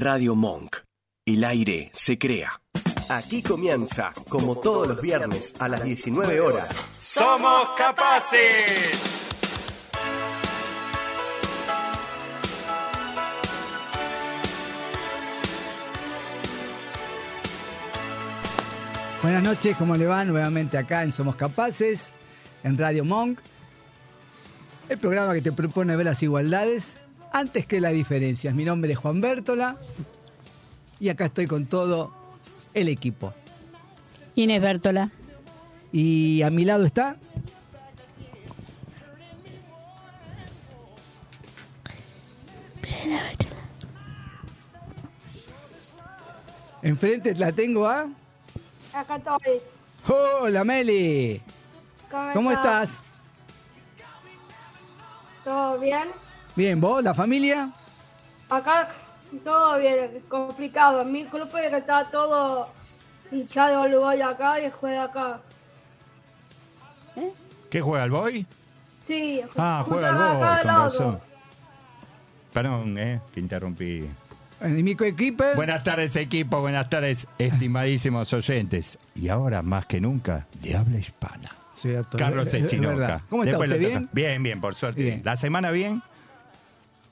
Radio Monk. El aire se crea. Aquí comienza, como todos los viernes a las 19 horas. ¡Somos capaces! Buenas noches, ¿cómo le va? Nuevamente acá en Somos Capaces, en Radio Monk. El programa que te propone ver las igualdades antes que las diferencias. Mi nombre es Juan Bértola y acá estoy con todo el equipo. Inés Bértola. Y a mi lado está. Enfrente la tengo a. Acá estoy. Hola Meli. ¿Cómo estás? ¿Todo bien? Bien, ¿vos, la familia? Acá todo bien, complicado. Mi grupo que está todo hinchado Uruguay acá y juega acá. ¿Qué juega el boy? Sí, Ah, juega el acá boy, al con razón. Perdón, eh, que interrumpí. Equipo. Buenas tardes, equipo. Buenas tardes, estimadísimos oyentes. Y ahora, más que nunca, de habla hispana. Cierto, Carlos Echinoca. ¿Cómo está Después usted? le ¿Bien? toca. Bien, bien, por suerte. Bien. ¿La semana bien?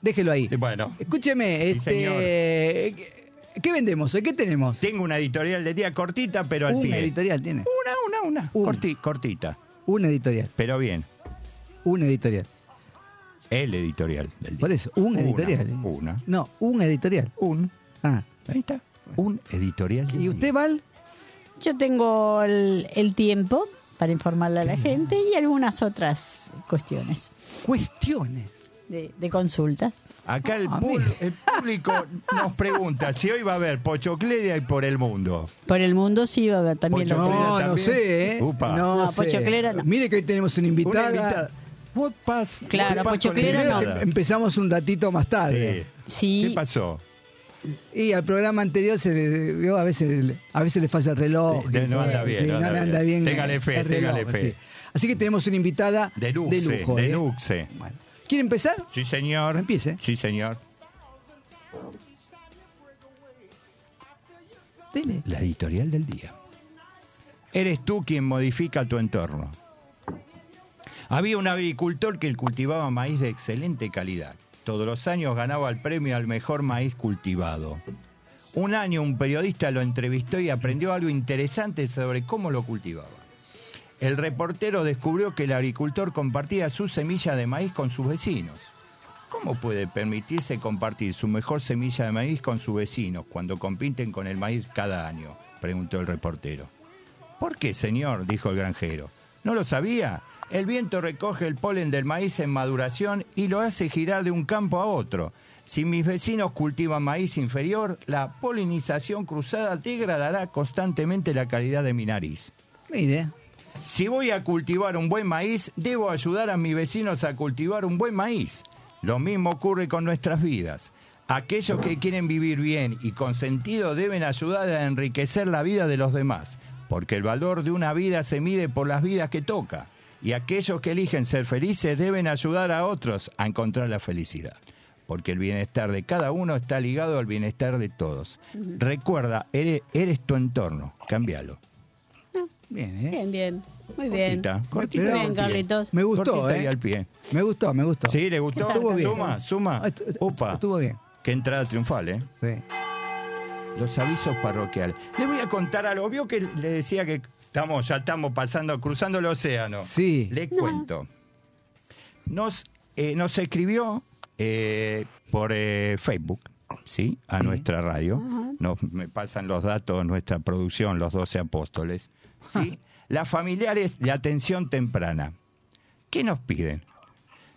Déjelo ahí. Bueno, Escúcheme, este, ¿qué- ¿qué vendemos hoy? ¿Qué tenemos? tengo una editorial de día cortita, pero al Una pie. editorial tiene. Una, una, una. Una. Corti- cortita, Una editorial. pero bien. Una editorial. El editorial del día. Por eso, una editorial. Una. No, una editorial. Un. Ah. Ahí está. Un editorial del ¿Y día. usted, Val? Yo tengo el, el tiempo para informarle a la gente y algunas otras cuestiones Cuestiones. De, de consultas. Acá el, Ah, pul- mira. el público nos pregunta si hoy va a haber Pochocleria y por el mundo. Por el mundo sí va a haber también. Pocho lo- Clera No, no también. sé, ¿eh? Upa. No, No, sé. Pochoclera no. Mire que hoy tenemos una Una invitada. invitada. What pass- Claro, Pochoclera con no. invitada? Empezamos un ratito más tarde. Sí. ¿Qué pasó? Y al programa anterior se le, vio, a veces a veces le falla el reloj. De- no anda bien, no anda bien. Téngale el fe, téngale reloj, fe. sí. Así que tenemos una invitada De Luxe, de lujo. de ¿eh? Luxe. Bueno. ¿Quiere empezar? Sí, señor. Empiece. Sí, señor. Dele. La editorial del día. Eres tú quien modifica tu entorno. Había un agricultor que cultivaba maíz de excelente calidad. Todos los años ganaba el premio al mejor maíz cultivado. Un año un periodista lo entrevistó y aprendió algo interesante sobre cómo lo cultivaba. El reportero descubrió que el agricultor compartía su semilla de maíz con sus vecinos. ¿Cómo puede permitirse compartir su mejor semilla de maíz con sus vecinos cuando compiten con el maíz cada año? preguntó el reportero. ¿Por qué, señor? dijo el granjero. ¿No lo sabía? El viento recoge el polen del maíz en maduración y lo hace girar de un campo a otro. Si mis vecinos cultivan maíz inferior, la polinización cruzada degradará constantemente la calidad de mi nariz. Mire. Si voy a cultivar un buen maíz, debo ayudar a mis vecinos a cultivar un buen maíz. Lo mismo ocurre con nuestras vidas. Aquellos que quieren vivir bien y con sentido deben ayudar a enriquecer la vida de los demás, porque el valor de una vida se mide por las vidas que toca. Y aquellos que eligen ser felices deben ayudar a otros a encontrar la felicidad, porque el bienestar de cada uno está ligado al bienestar de todos. Recuerda, eres, eres tu entorno, cámbialo. Bien, ¿eh? Bien, bien. Muy bien. Cortita, cortita Muy bien. Carlitos. Me gustó, Cortita ¿eh? y al pie. Me gustó, me gustó. ¿Sí? ¿Le gustó? Estuvo bien. Suma, suma. Ah, estu- Upa. Estuvo bien. Qué entrada triunfal, ¿eh? Sí. Los avisos parroquiales. Les voy a contar algo. Vio que le decía que estamos, ya estamos pasando, cruzando el océano. Sí. Le cuento. Nos, eh, nos escribió eh, por eh, Facebook, ¿sí? A nuestra radio. Nos, me pasan los datos de nuestra producción, los 12 apóstoles, ¿sí? Las familiares de atención temprana. ¿Qué nos piden?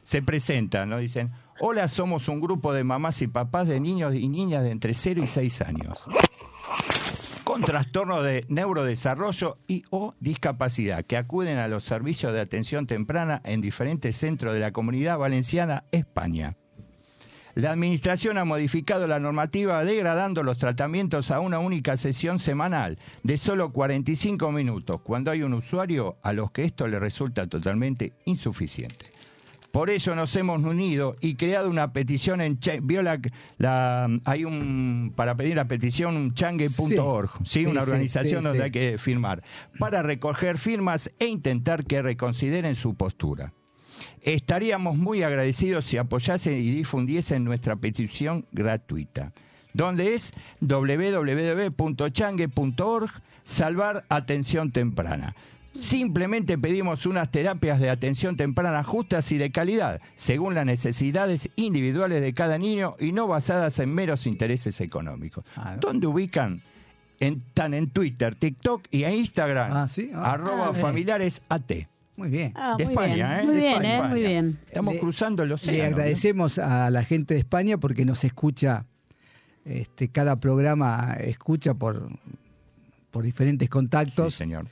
Se presentan, nos dicen, hola, somos un grupo de mamás y papás de niños y niñas de entre 0 y 6 años con trastorno de neurodesarrollo y o discapacidad que acuden a los servicios de atención temprana en diferentes centros de la comunidad valenciana, España. La Administración ha modificado la normativa degradando los tratamientos a una única sesión semanal de solo 45 minutos, cuando hay un usuario a los que esto le resulta totalmente insuficiente. Por eso nos hemos unido y creado una petición en vio la, la- hay un para pedir la petición un changue.org, ¿sí? Sí, una sí, organización donde hay que firmar para recoger firmas e intentar que reconsideren su postura. Estaríamos muy agradecidos si apoyasen y difundiesen nuestra petición gratuita, donde es www.changue.org, salvar atención temprana. Simplemente pedimos unas terapias de atención temprana justas y de calidad, según las necesidades individuales de cada niño y no basadas en meros intereses económicos. ¿Dónde ubican? En, están en Twitter, TikTok y en Instagram. Ah, ¿sí? Ah. arroba Ah, familiares AT. Muy bien. Ah, de muy España, bien, ¿eh? Muy De bien, España. ¿eh? Muy bien. Estamos Le- cruzando el océano. Le ¿no? agradecemos a la gente de España porque nos escucha, este, cada programa escucha por, por diferentes Sí, contactos. señor.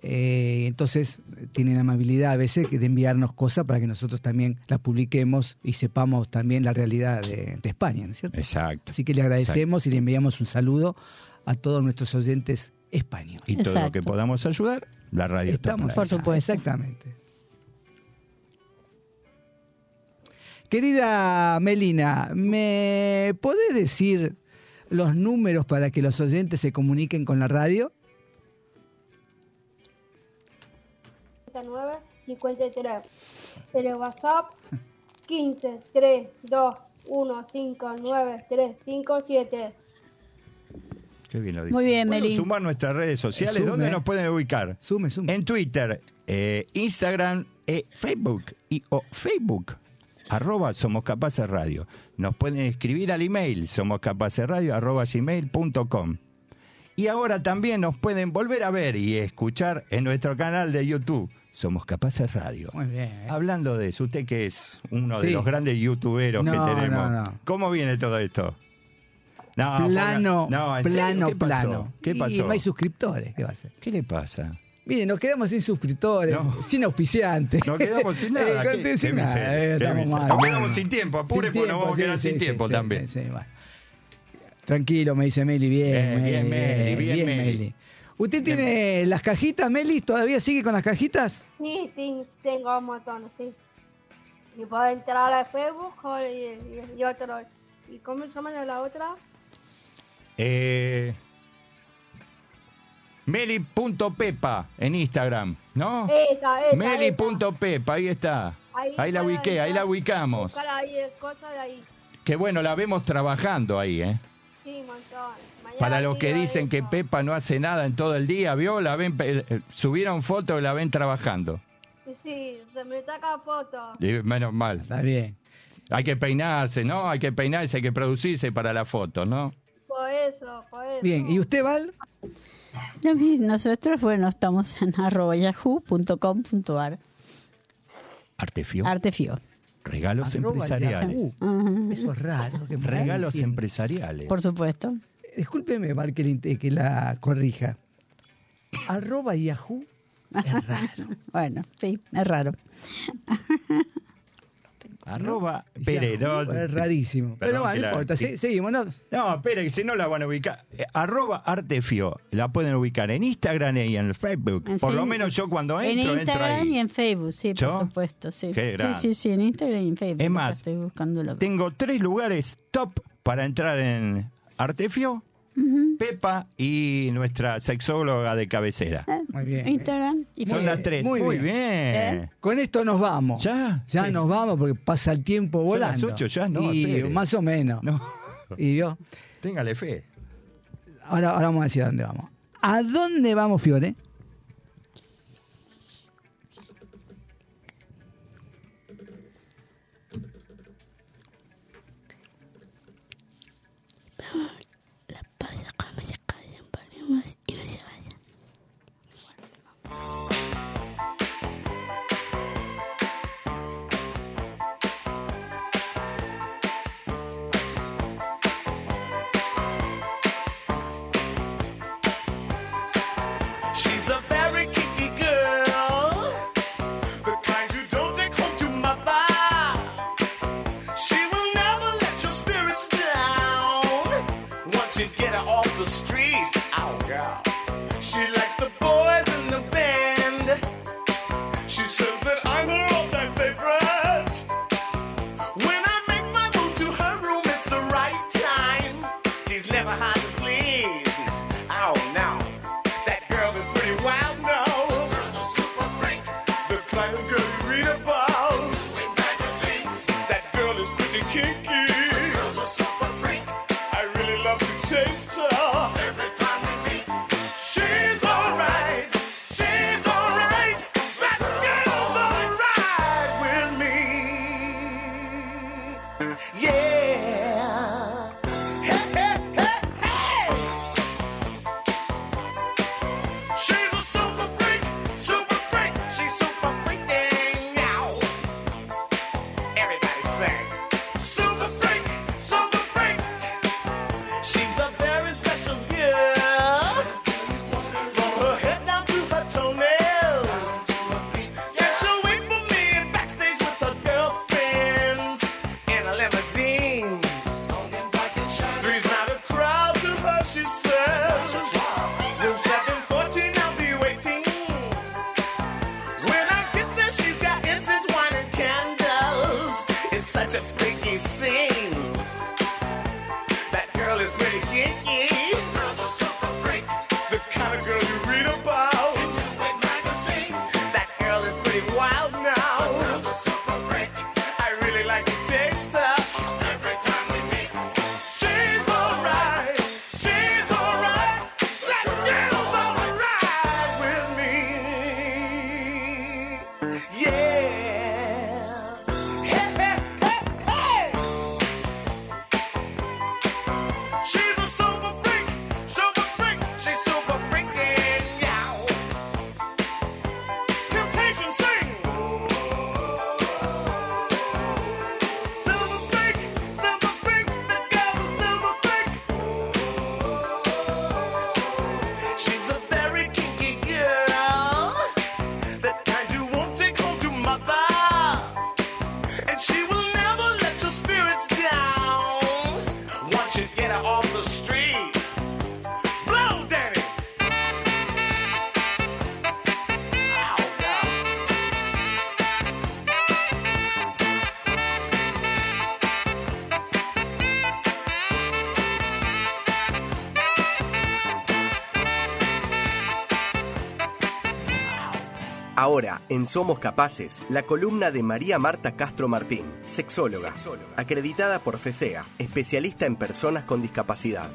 Eh, entonces tienen amabilidad a veces que de enviarnos cosas para que nosotros también las publiquemos y sepamos también la realidad de, de España, ¿no es cierto? Exacto. Así que le agradecemos y le enviamos un saludo a todos nuestros oyentes españoles. Y todo lo que podamos ayudar, la radio está Estamos Por supuesto. Exactamente. Querida Melina, ¿me podés decir los números para que los oyentes se comuniquen con la radio? 59 53. El WhatsApp 15 3 2 1 5 9 3 5 7. Qué bien lo dijo. Muy bien, ¿Puedo Meli. sumar nuestras redes sociales. Sume. ¿Dónde nos pueden ubicar? Sume, sume. En Twitter, eh, Instagram e Facebook. Y, o Facebook. Arroba Somos Capaces Radio. Nos pueden escribir al email somoscapacesradio arroba gmail.com. Y ahora también nos pueden volver a ver y escuchar en nuestro canal de YouTube. Somos Capaces Radio. Muy bien. ¿eh? Hablando de eso, usted que es uno de los grandes youtuberos No, que tenemos, no, no. ¿cómo viene todo esto? No, plano, ponga- no, ¿en serio? plano, ¿Qué pasó? plano. ¿Qué Y pasó? no hay suscriptores, ¿qué va a? ¿Qué le pasa? Mire, nos quedamos sin suscriptores, No. sin auspiciantes. Nos quedamos sin nada. Eh, ¿Qué- sin qué nada, miseria, eh, qué estamos miseria. mal, Nos quedamos sin tiempo, apure, porque nos vamos a quedar sí, sin sí, tiempo sí, también. sí, sí, bueno. Tranquilo, me dice Meli, bien, Bien, Meli, bien, Meli, bien, Meli. ¿Usted tiene las cajitas, Meli? ¿Todavía sigue con las cajitas? Sí, sí, tengo un montón, sí. Y puedo entrar a Facebook y, y, y otro. ¿Y cómo se llama la otra? Eh, Meli.pepa en Instagram, ¿no? Esa, esa. Meli.pepa, ahí está. Ahí la ubiqué, ahí la ubicamos. Buscar ahí cosas de ahí. Que bueno, la vemos trabajando ahí, ¿eh? Sí, un montón. Mañana Para los que dicen que. Pepa no hace nada en todo el día, ¿vio? La ven, eh, subieron fotos y la ven trabajando. Sí, sí, se me saca fotos. Y menos mal. Está bien. Hay que peinarse, ¿no? Hay que peinarse, hay que producirse para la foto, ¿no? Por eso, por eso. Bien, ¿y usted, Val? Nosotros, bueno, estamos en arroba yahoo.com.ar. Artefio. Artefio, Regalos Arroba empresariales. Yahoo. Eso es raro. que Regalos diciendo. empresariales. por supuesto. Discúlpeme, Val, que, le- que la corrija. Arroba Yahoo es raro. Bueno, sí, es raro. Arroba no, es rarísimo. Perdón Pero bueno, no importa. sí. sí, seguimos. ¿no? No, espere, que si no la van a ubicar. Eh, arroba Artefio. La pueden ubicar en Instagram y en Facebook. En Por lo menos yo cuando en entro, entro Instagram ahí. y en Facebook, sí, ¿Yo? por supuesto. Sí. Qué sí, sí, sí, en Instagram y en Facebook. Es más, estoy buscándolo. Tengo tres lugares top para entrar en Artefio, Pepa y nuestra sexóloga de cabecera. Eh, Muy bien. Instagram y Son Muy las tres. muy Muy, bien. bien. ¿Eh? Con esto nos vamos. ¿Ya? Ya Sí. nos vamos porque pasa el tiempo Son las volando. ocho ya, no, Y espere. más o menos. No, Y yo, téngale fe. ahora, ahora vamos a decir a dónde vamos. ¿A dónde vamos, Fiore? Ahora, en Somos Capaces, la columna de María Marta Castro Martín, sexóloga, acreditada por FESEA, especialista en personas con discapacidad.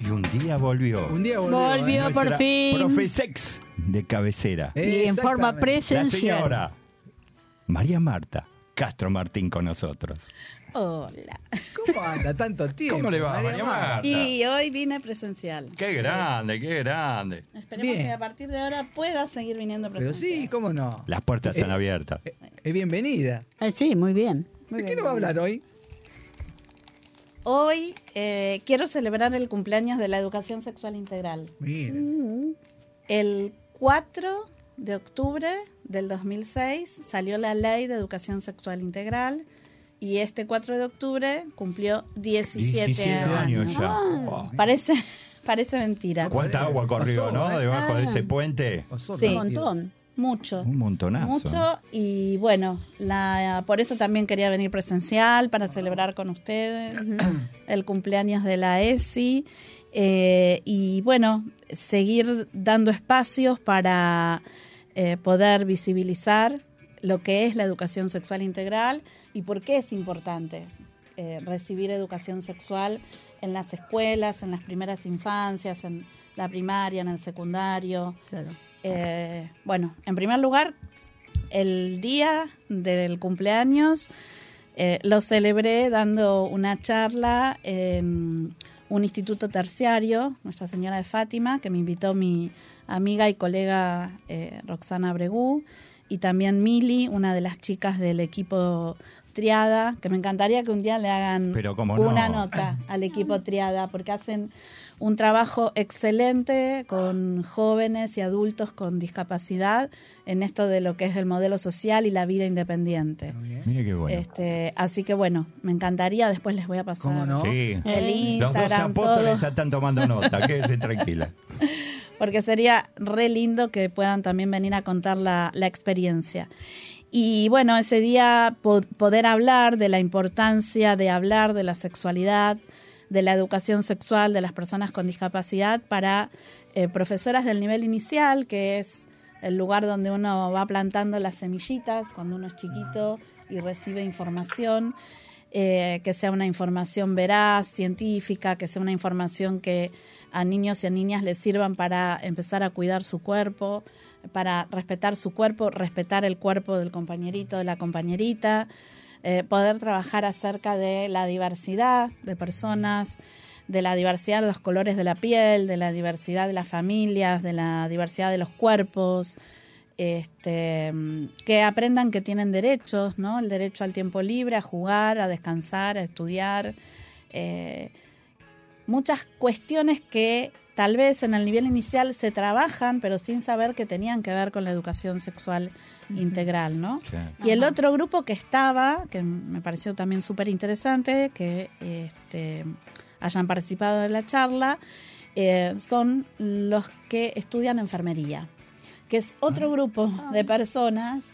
Y un día volvió. Un día volvió. Volvió por fin. Profesex de cabecera. Y en forma Exactamente. La presencial. señora María Marta Castro Martín con nosotros. Hola. ¿Cómo anda tanto tiempo? ¿Cómo le va, María Marta? Y hoy vine presencial. Qué grande, qué grande. Esperemos Bien. que a partir de ahora pueda seguir viniendo Pero presencial. sí, ¿cómo no? Las puertas están Eh, abiertas. Es bienvenida. Ah, sí, muy bien. Muy ¿De qué bien, nos va a muy bien. hablar hoy? Hoy eh, quiero celebrar el cumpleaños de la educación sexual integral. Mire. El 4 de octubre del 2006 salió la ley de educación sexual integral y este 4 de octubre cumplió 17, 17 años años. ya. Ah. Oh. Parece, parece mentira. ¿Cuánta agua corrió, Pasó, no? Debajo de Ah. ese puente. Sí. Un montón. Mucho. Un montonazo. Mucho y bueno, la, por eso también quería venir presencial para celebrar con ustedes el cumpleaños de la ESI eh, y bueno, seguir dando espacios para eh, poder visibilizar lo que es la educación sexual integral y por qué es importante eh, recibir educación sexual en las escuelas, en las primeras infancias, en la primaria, en el secundario. Claro. Eh, bueno, en primer lugar, el día del cumpleaños eh, lo celebré dando una charla en un instituto terciario, Nuestra Señora de Fátima, que me invitó mi amiga y colega eh, Roxana Bregú, y también Mili, una de las chicas del equipo Triada, que me encantaría que un día le hagan Pero una no. nota al equipo Triada, porque hacen un trabajo excelente con jóvenes y adultos con discapacidad en esto de lo que es el modelo social y la vida independiente. Mire qué bueno. Este, así que bueno, me encantaría, después les voy a pasar ¿Cómo no? Sí. el Los dos Instagram, apóstoles todo, ya están tomando nota. Quédese tranquila. porque sería re lindo que puedan también venir a contar la, la experiencia. Y bueno, ese día po- poder hablar de la importancia de hablar de la sexualidad, de la educación sexual de las personas con discapacidad para eh, profesoras del nivel inicial, que es el lugar donde uno va plantando las semillitas cuando uno es chiquito y recibe información, eh, que sea una información veraz, científica, que sea una información que a niños y a niñas les sirvan para empezar a cuidar su cuerpo, para respetar su cuerpo, respetar el cuerpo del compañerito, de la compañerita, eh, poder trabajar acerca de la diversidad de personas, de la diversidad de los colores de la piel, de la diversidad de las familias, de la diversidad de los cuerpos, este, que aprendan que tienen derechos, ¿no? El derecho al tiempo libre, a jugar, a descansar, a estudiar. eh, muchas cuestiones que tal vez en el nivel inicial se trabajan, pero sin saber que tenían que ver con la educación sexual integral, ¿no? Y el otro grupo que estaba, que me pareció también súper interesante, que este, hayan participado de la charla, eh, son los que estudian enfermería, que es otro grupo de personas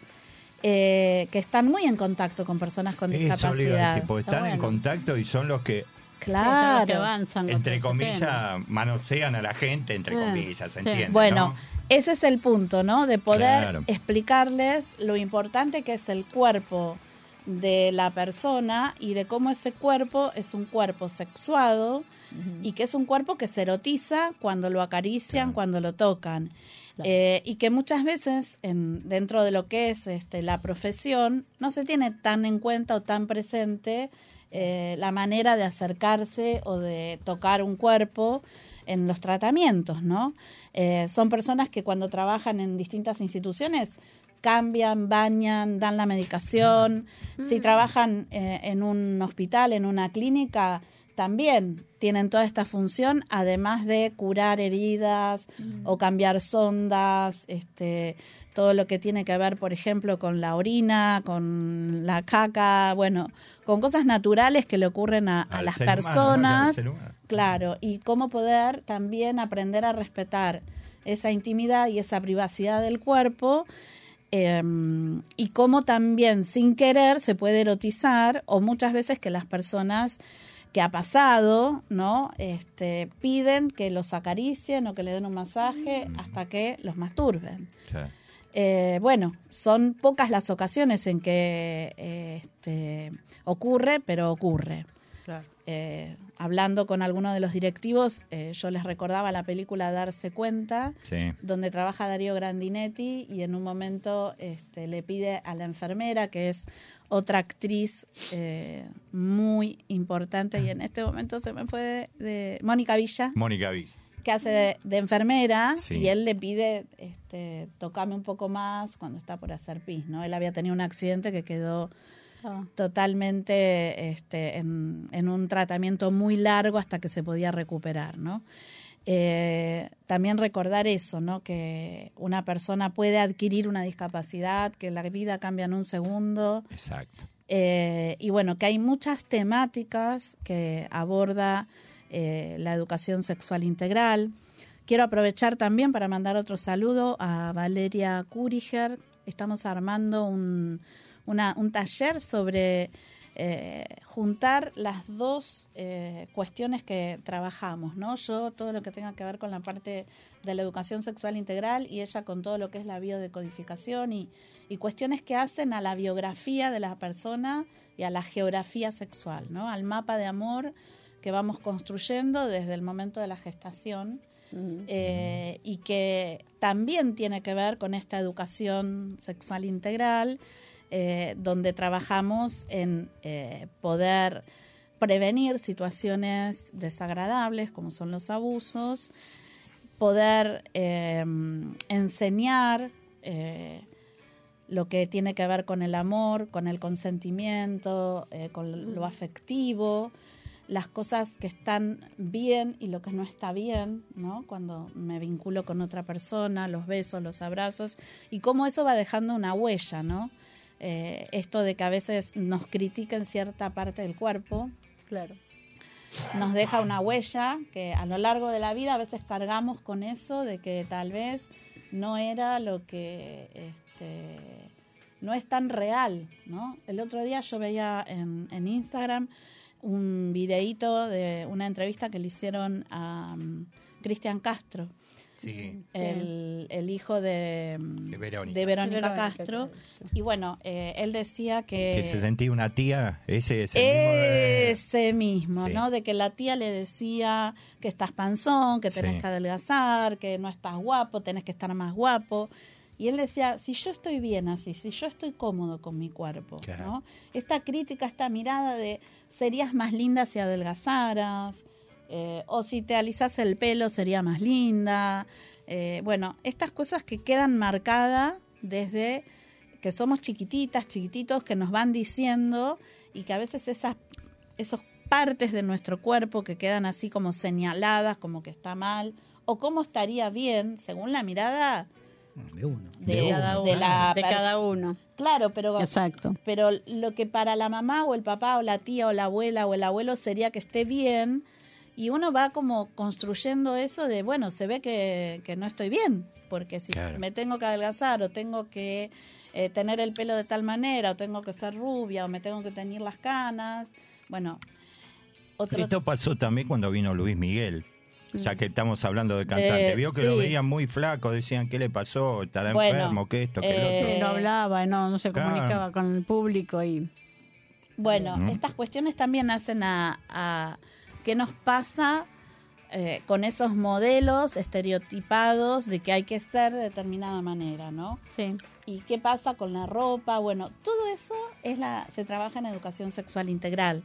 eh, que están muy en contacto con personas con Eso discapacidad. decir, porque Está están en contacto y son los que, Claro. que avanzan entre comillas, manosean a la gente, entre comillas, ¿se sí. entiende? Bueno, no? ese es el punto, ¿no? De poder Claro. explicarles lo importante que es el cuerpo de la persona y de cómo ese cuerpo es un cuerpo sexuado y que es un cuerpo que se erotiza cuando lo acarician, Claro. cuando lo tocan. Claro. Eh, y que muchas veces en, dentro de lo que es este, la profesión no se tiene tan en cuenta o tan presente eh, la manera de acercarse o de tocar un cuerpo en los tratamientos, ¿no? Eh, son personas que cuando trabajan en distintas instituciones cambian, bañan, dan la medicación. Si trabajan eh, en un hospital, en una clínica, también tienen toda esta función, además de curar heridas o cambiar sondas, este, todo lo que tiene que ver, por ejemplo, con la orina, con la caca, bueno, con cosas naturales que le ocurren a, las ser humano, ¿no? personas. Claro, y cómo poder también aprender a respetar esa intimidad y esa privacidad del cuerpo. eh, y cómo también sin querer se puede erotizar o muchas veces que las personas que ha pasado, ¿no? Este, piden que los acaricien o que le den un masaje hasta que los masturben. Eh, bueno, son pocas las ocasiones en que eh, este, ocurre, pero ocurre. Claro. Eh, hablando con algunos de los directivos, eh, yo les recordaba la película Darse Cuenta, sí. donde trabaja Darío Grandinetti y en un momento este, le pide a la enfermera, que es otra actriz eh, muy importante y en este momento se me fue de, de Mónica Villa, Mónica Vick. que hace de, de enfermera Sí. y él le pide este, tocarme un poco más cuando está por hacer pis, ¿no? Él había tenido un accidente que quedó Ah. totalmente este, en, en un tratamiento muy largo hasta que se podía recuperar, ¿no? Eh, también recordar eso, ¿no? Que una persona puede adquirir una discapacidad, que la vida cambia en un segundo, Exacto. eh, y bueno, que hay muchas temáticas que aborda eh, la educación sexual integral. Quiero aprovechar también para mandar otro saludo a Valeria Kuriger. Estamos armando un, una- un taller sobre eh, juntar las dos eh, cuestiones que trabajamos, ¿no? Yo todo lo que tenga que ver con la parte de la educación sexual integral y ella con todo lo que es la biodecodificación y, y cuestiones que hacen a la biografía de la persona y a la geografía sexual, ¿no? Al mapa de amor que vamos construyendo desde el momento de la gestación eh, y que también tiene que ver con esta educación sexual integral, eh, donde trabajamos en eh, poder prevenir situaciones desagradables como son los abusos, poder eh, enseñar eh, lo que tiene que ver con el amor, con el consentimiento, eh, con lo afectivo, las cosas que están bien y lo que no está bien, ¿no? Cuando me vinculo con otra persona, los besos, los abrazos, y cómo eso va dejando una huella, ¿no? Eh, esto de que a veces nos critiquen cierta parte del cuerpo, Claro. nos deja una huella que a lo largo de la vida a veces cargamos con eso de que tal vez no era lo que este, no es tan real, ¿no? El otro día yo veía en, en Instagram un videíto de una entrevista que le hicieron a mm, Cristian Castro, Sí. el, el hijo de, mm, De Verónica. de Verónica Verónica Castro. Y bueno, eh, él decía Que se sentía una tía, ese es el mismo de- ese mismo, Sí. ¿no? De que la tía le decía que estás panzón, que tenés Sí. que adelgazar, que no estás guapo, tenés que estar más guapo. Y él decía, si yo estoy bien así, si yo estoy cómodo con mi cuerpo, Claro. ¿no? Esta crítica, esta mirada de serías más linda si adelgazaras, eh, o si te alisas el pelo sería más linda. Eh, bueno, estas cosas que quedan marcadas desde que somos chiquititas, chiquititos, que nos van diciendo y que a veces esas esos partes de nuestro cuerpo que quedan así como señaladas, como que está mal, o cómo estaría bien, según la mirada De uno. de, De cada de uno, la de cada uno. Claro, pero Exacto. pero lo que para la mamá o el papá o la tía o la abuela o el abuelo sería que esté bien y uno va como construyendo eso de, bueno, se ve que, que no estoy bien, porque si Claro. me tengo que adelgazar o tengo que eh, tener el pelo de tal manera o tengo que ser rubia o me tengo que teñir las canas, bueno, otro Esto pasó también cuando vino Luis Miguel. Ya que estamos hablando de cantante, Eh, vio que lo veían muy flaco, decían qué le pasó, estará Bueno, enfermo, que esto, que eh, el otro. No hablaba, no, no se Claro. comunicaba con el público y Bueno, estas cuestiones también hacen a, a qué nos pasa eh, con esos modelos estereotipados de que hay que ser de determinada manera, ¿no? sí. ¿Y qué pasa con la ropa? Bueno, todo eso es la, se trabaja en educación sexual integral.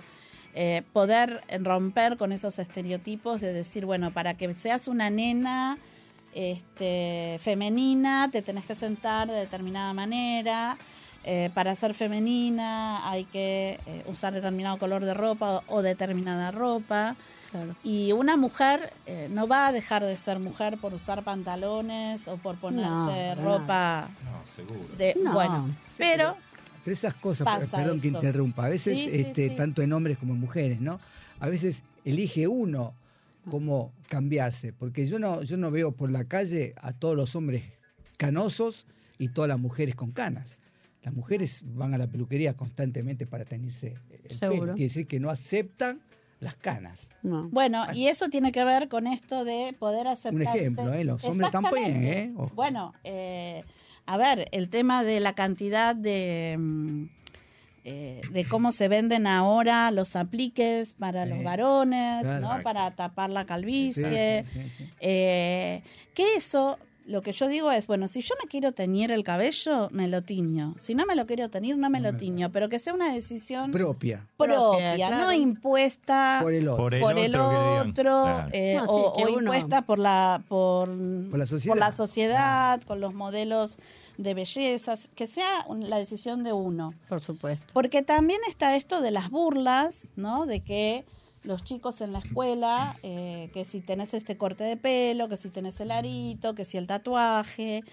Eh, poder romper con esos estereotipos de decir, bueno, para que seas una nena este, femenina, te tenés que sentar de determinada manera. Eh, para ser femenina hay que eh, usar determinado color de ropa o, o determinada ropa. Claro. Y una mujer eh, no va a dejar de ser mujer por usar pantalones o por ponerse No, ropa No, seguro. de No. bueno, pero Pero esas cosas, perdón que interrumpa, a veces, Sí, sí, este, sí. tanto en hombres como en mujeres, ¿no? A veces elige uno cómo cambiarse, porque yo no, yo no veo por la calle a todos los hombres canosos y todas las mujeres con canas. Las mujeres van a la peluquería constantemente para tenerse el Seguro. pelo. Quiere decir que no aceptan las canas. No. bueno, y eso tiene que ver con esto de poder Un aceptarse. ejemplo, ¿eh? Los hombres también, Exactamente. ¿eh? Ojo. Bueno, eh, a ver, el tema de la cantidad de mm, eh, de cómo se venden ahora los apliques para Sí. los varones, Claro. ¿no? Para tapar la calvicie. Sí, sí, sí, sí. Eh, que eso, lo que yo digo es, bueno, si yo me quiero teñir el cabello, me lo tiño. Si no me lo quiero teñir, no me No lo tiño. Pero que sea una decisión Propia. propia, Propia, no impuesta Por el otro. Por el por el otro Claro. eh, No, sí, o, impuesta por la por, Por la sociedad. por la sociedad, con los modelos de bellezas, que sea un- la decisión de uno. Por supuesto. Porque también está esto de las burlas, ¿no? De que los chicos en la escuela, eh, que si tenés este corte de pelo, que si tenés el arito, que si el tatuaje,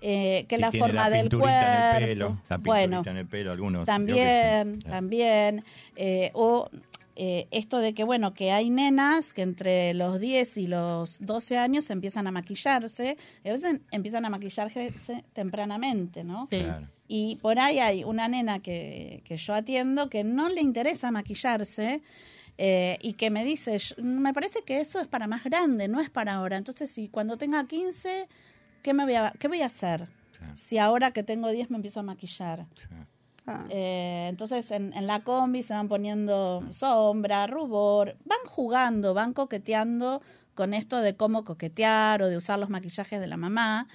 eh, que Si la forma del cuerpo. En el pelo, la bueno, en el pelo, algunos. también, sí. también. eh, o eh, esto de que, bueno, que hay nenas que entre los 10 y los 12 años empiezan a maquillarse, y a veces empiezan a maquillarse tempranamente, ¿no? Sí. Claro. Y por ahí hay una nena que, que yo atiendo que no le interesa maquillarse eh, y que me dice, "Yo- me parece que eso es para más grande, no es para ahora. Entonces, si cuando tenga 15, ¿qué, me voy, a, qué voy a hacer? Sí. Si ahora que tengo 10 me empiezo a maquillar. Sí. Ah, Eh, entonces en, en la combi se van poniendo sombra, rubor, van jugando, van coqueteando con esto de cómo coquetear o de usar los maquillajes de la mamá,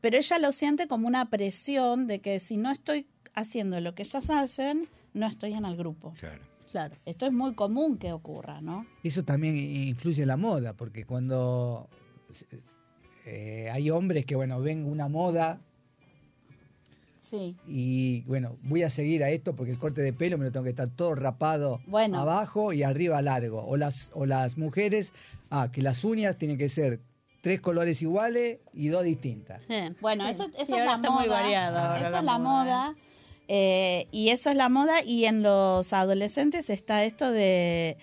pero ella lo siente como una presión de que si no estoy haciendo lo que ellas hacen, no estoy en el grupo. Claro. Claro, esto es muy común que ocurra, ¿no? Eso también influye en la moda, porque cuando eh, hay hombres que, bueno, ven una moda Sí. y, bueno, voy a seguir a esto porque el corte de pelo me lo tengo que estar todo rapado Bueno. abajo y arriba largo. O las, o las mujeres, ah, que las uñas tienen que ser tres colores iguales y dos distintas. sí. Bueno, Sí. eso, eso Sí, es la está moda. muy variado la es la moda, moda. Eh, y eso es la moda. Y en los adolescentes está esto de,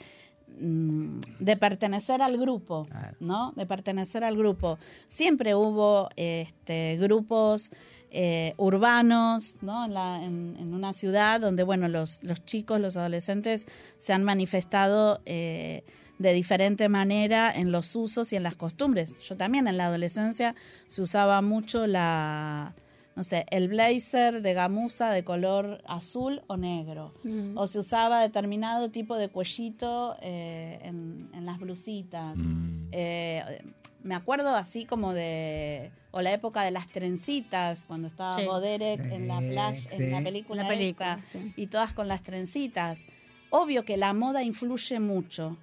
mm, de pertenecer al grupo. ¿no? De pertenecer al grupo. Siempre hubo este, grupos eh, urbanos, ¿no? En, la- en- en una ciudad donde, bueno, los, los chicos, los adolescentes se han manifestado eh, de diferente manera en los usos y en las costumbres. Yo también en la adolescencia se usaba mucho la, no sé, el blazer de gamuza de color azul o negro. O se usaba determinado tipo de cuellito eh, en, en las blusitas. Mm. Eh, me acuerdo así como de. O la época de las trencitas, cuando estaba Sí. Boderek en la Sí, playa, en la película, La película, esa, sí. y todas con las trencitas. Obvio que la moda influye mucho.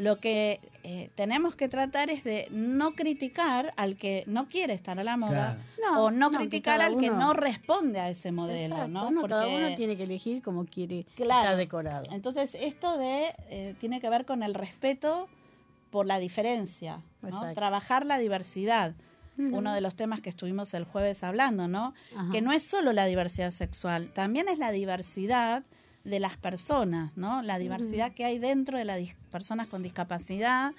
Lo que eh, tenemos que tratar es de no criticar al que no quiere estar a la moda Claro. No, o no, criticar al que no responde a ese modelo, Exacto, ¿no? no, cada Porque- uno tiene que elegir como quiere Claro. estar decorado. Entonces, esto de eh, tiene que ver con el respeto por la diferencia. Trabajar la diversidad. Uno de los temas que estuvimos el jueves hablando, ¿no? Ajá. Que no es solo la diversidad sexual, también es la diversidad de las personas, ¿no? La diversidad que hay dentro de las personas con discapacidad,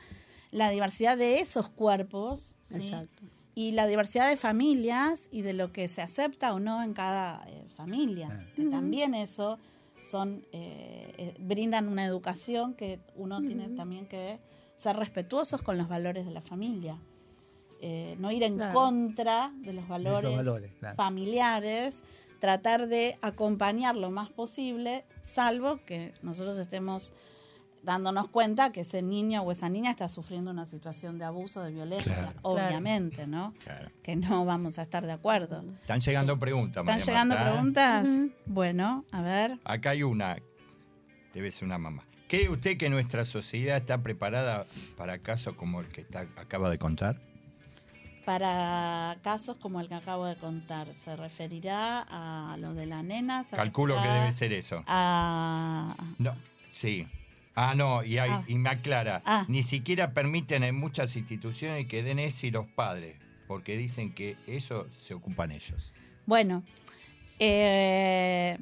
la diversidad de esos cuerpos, ¿sí? Exacto. y la diversidad de familias y de lo que se acepta o no en cada eh, familia. Que también eso son eh, eh, brindan una educación que uno tiene también que ser respetuosos con los valores de la familia. Eh, no ir en Claro. contra de los valores, valores, claro. familiares, tratar de acompañar lo más posible, salvo que nosotros estemos dándonos cuenta que ese niño o esa niña está sufriendo una situación de abuso, de violencia, Claro. obviamente, ¿no? Claro. Que no vamos a estar de acuerdo. Están llegando preguntas, ¿Están María llegando Marta, ¿eh? preguntas? Bueno, a ver. Acá hay una, debe ser una mamá. ¿Cree usted que nuestra sociedad está preparada para casos como el que está- acaba de contar? Para casos como el que acabo de contar, ¿se referirá a lo de la nena? ¿Se Calculo que debe ser eso. A... No, sí. Ah, no, y, hay- Ah. y me aclara, Ah. ni siquiera permiten en muchas instituciones que den eso y los padres, porque dicen que eso se ocupan ellos. Bueno, eh,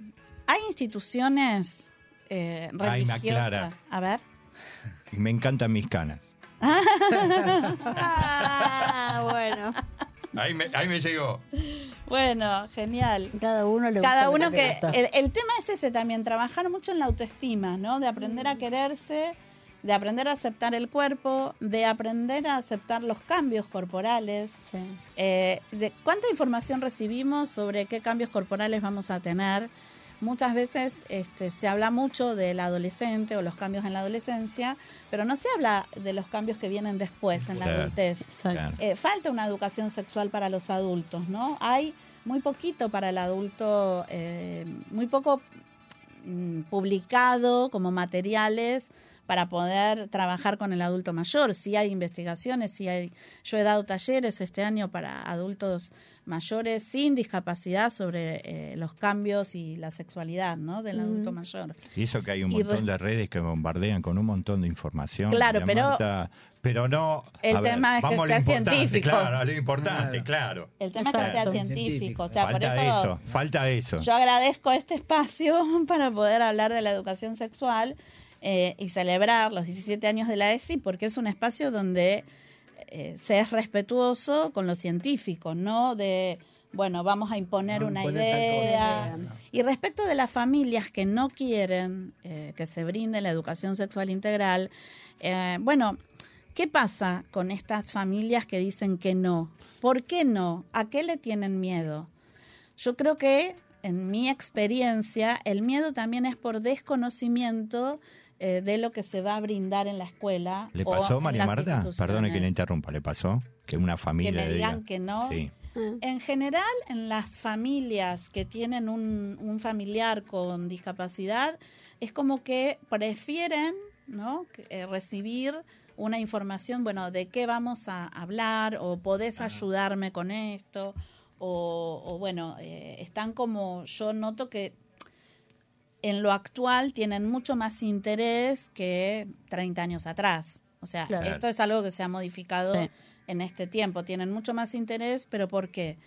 hay instituciones eh, Ay, me religiosas. aclara. A ver. Y me encantan mis canas. Ah, bueno. Ahí me, ahí me llegó. Bueno, genial. Cada uno le Cada uno que... El, el tema es ese también, trabajar mucho en la autoestima, ¿no? De aprender a quererse, de aprender a aceptar el cuerpo, de aprender a aceptar los cambios corporales. Sí. Eh, de ¿Cuánta información recibimos sobre qué cambios corporales vamos a tener? Muchas veces este, se habla mucho del adolescente o los cambios en la adolescencia, pero no se habla de los cambios que vienen después en la adultez. Eh, falta una educación sexual para los adultos, ¿no? Hay muy poquito para el adulto, eh, muy poco mm, publicado como materiales para poder trabajar con el adulto mayor. Sí hay investigaciones, sí hay. Yo he dado talleres este año para adultos mayores sin discapacidad sobre eh, los cambios y la sexualidad, ¿no? Del adulto mayor. Y eso que hay un Y montón de redes que bombardean con un montón de información. Claro, pero- Marta, pero no... El a ver, tema es que vamos sea científico. Claro, lo importante, Claro. claro. El tema es que sea científico. Científico. O sea, por falta eso, eso, falta eso. Yo agradezco este espacio para poder hablar de la educación sexual eh, y celebrar los 17 años de la ESI porque es un espacio donde eh, se es respetuoso con lo científico, no de, bueno, vamos a imponer No una idea. No. Y respecto de las familias que no quieren eh, que se brinde la educación sexual integral, eh, bueno, ¿qué pasa con estas familias que dicen que no? ¿Por qué no? ¿A qué le tienen miedo? Yo creo que, en mi experiencia, el miedo también es por desconocimiento eh, de lo que se va a brindar en la escuela. ¿Le pasó, María Marta? Perdone que le interrumpa, ¿le pasó? Que una familia me diga- digan que no. Sí. En general, en las familias que tienen un, un familiar con discapacidad, es como que prefieren ¿no? Que, eh, recibir una información, bueno, de qué vamos a hablar o podés ayudarme con esto o, o, bueno, eh, están como, yo noto que en lo actual tienen mucho más interés que 30 años atrás. O sea, Claro. esto es algo que se ha modificado Sí. en este tiempo. Tienen mucho más interés, pero ¿por qué?